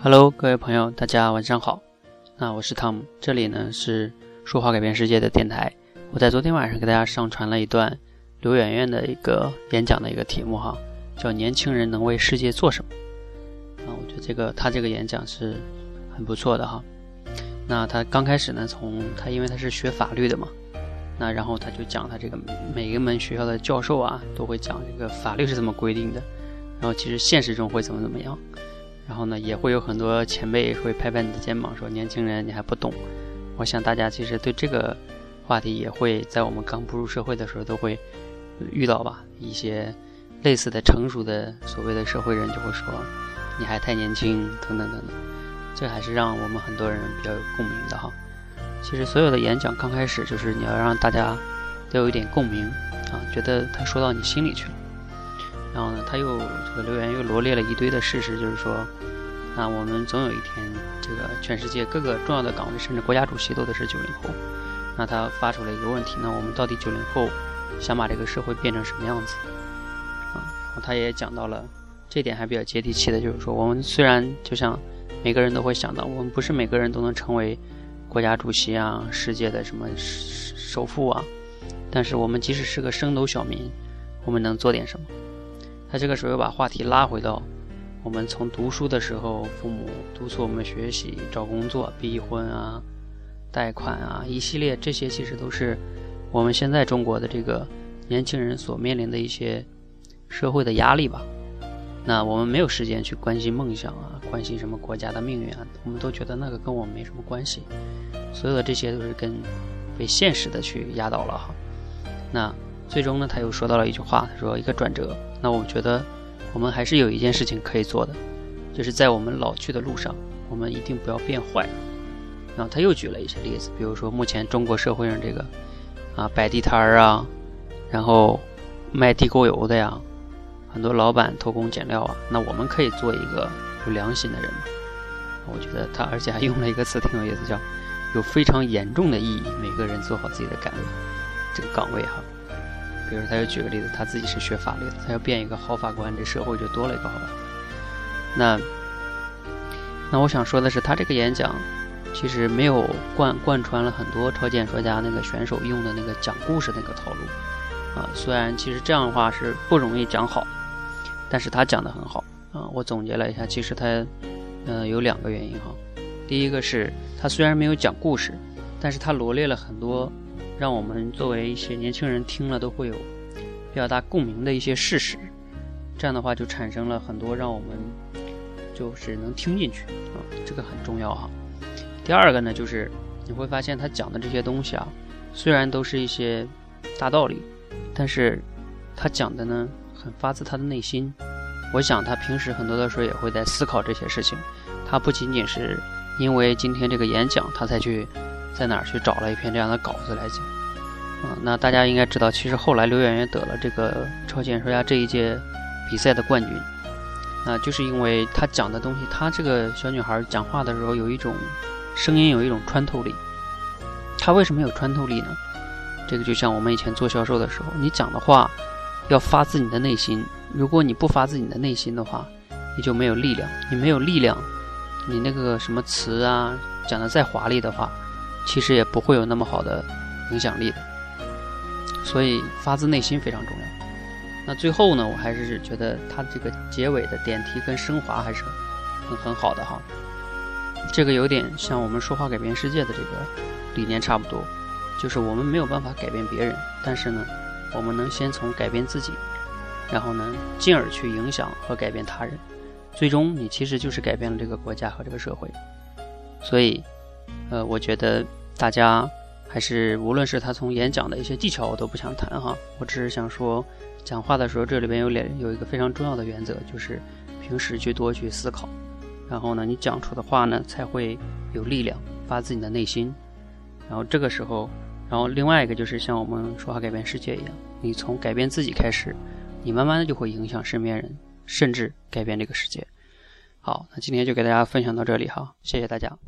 Hello，各位朋友，大家晚上好。那我是汤姆，这里呢是说话改变世界的电台。我在昨天晚上给大家上传了一段刘媛媛的一个演讲的一个题目哈，叫“年轻人能为世界做什么”。啊，我觉得这个他这个演讲是很不错的哈。那他刚开始呢，从他因为他是学法律的嘛，那然后他就讲他这个每一门学校的教授啊都会讲这个法律是怎么规定的，然后其实现实中会怎么怎么样。然后呢，也会有很多前辈会拍拍你的肩膀，说：“年轻人，你还不懂。”我想大家其实对这个话题也会在我们刚步入社会的时候都会遇到吧。一些类似的成熟的所谓的社会人就会说：“你还太年轻，等等等等。”这还是让我们很多人比较有共鸣的哈。其实所有的演讲刚开始就是你要让大家都有一点共鸣啊，觉得他说到你心里去了。然后呢，他又这个留言又罗列了一堆的事实，就是说，那我们总有一天，这个全世界各个重要的岗位，甚至国家主席都得是九零后。那他发出了一个问题：那我们到底九零后想把这个社会变成什么样子？啊，然后他也讲到了这点还比较接地气的，就是说，我们虽然就像每个人都会想到，我们不是每个人都能成为国家主席啊、世界的什么首富啊，但是我们即使是个升斗小民，我们能做点什么？他这个时候又把话题拉回到我们从读书的时候，父母督促我们学习、找工作、逼婚啊、贷款啊，一系列这些其实都是我们现在中国的这个年轻人所面临的一些社会的压力吧。那我们没有时间去关心梦想啊，关心什么国家的命运啊，我们都觉得那个跟我们没什么关系。所有的这些都是跟被现实的去压倒了哈。那。最终呢，他又说到了一句话，他说一个转折。那我觉得，我们还是有一件事情可以做的，就是在我们老去的路上，我们一定不要变坏。然后他又举了一些例子，比如说目前中国社会上这个啊摆地摊儿啊，然后卖地沟油的呀，很多老板偷工减料啊。那我们可以做一个有良心的人。我觉得他而且还用了一个词挺有意思，叫有非常严重的意义。每个人做好自己的岗位，这个岗位哈。比如，他又举个例子，他自己是学法律的，他要变一个好法官，这社会就多了一个好法。那，那我想说的是，他这个演讲其实没有贯贯穿了很多超演说家那个选手用的那个讲故事那个套路啊。虽然其实这样的话是不容易讲好，但是他讲的很好啊。我总结了一下，其实他嗯有两个原因哈。第一个是他虽然没有讲故事，但是他罗列了很多。让我们作为一些年轻人听了都会有比较大共鸣的一些事实，这样的话就产生了很多让我们就是能听进去啊，这个很重要哈。第二个呢，就是你会发现他讲的这些东西啊，虽然都是一些大道理，但是他讲的呢很发自他的内心。我想他平时很多的时候也会在思考这些事情，他不仅仅是因为今天这个演讲他才去。在哪儿去找了一篇这样的稿子来讲？啊，那大家应该知道，其实后来刘媛媛得了这个超级演说家这一届比赛的冠军，那就是因为她讲的东西，她这个小女孩讲话的时候有一种声音，有一种穿透力。她为什么有穿透力呢？这个就像我们以前做销售的时候，你讲的话要发自你的内心。如果你不发自你的内心的话，你就没有力量。你没有力量，你那个什么词啊，讲的再华丽的话。其实也不会有那么好的影响力的，所以发自内心非常重要。那最后呢，我还是觉得他这个结尾的点题跟升华还是很很好的哈。这个有点像我们说话改变世界的这个理念差不多，就是我们没有办法改变别人，但是呢，我们能先从改变自己，然后呢，进而去影响和改变他人，最终你其实就是改变了这个国家和这个社会。所以，呃，我觉得。大家还是无论是他从演讲的一些技巧，我都不想谈哈。我只是想说，讲话的时候这里边有两有一个非常重要的原则，就是平时去多去思考，然后呢，你讲出的话呢才会有力量，发自你的内心。然后这个时候，然后另外一个就是像我们说话改变世界一样，你从改变自己开始，你慢慢的就会影响身边人，甚至改变这个世界。好，那今天就给大家分享到这里哈，谢谢大家。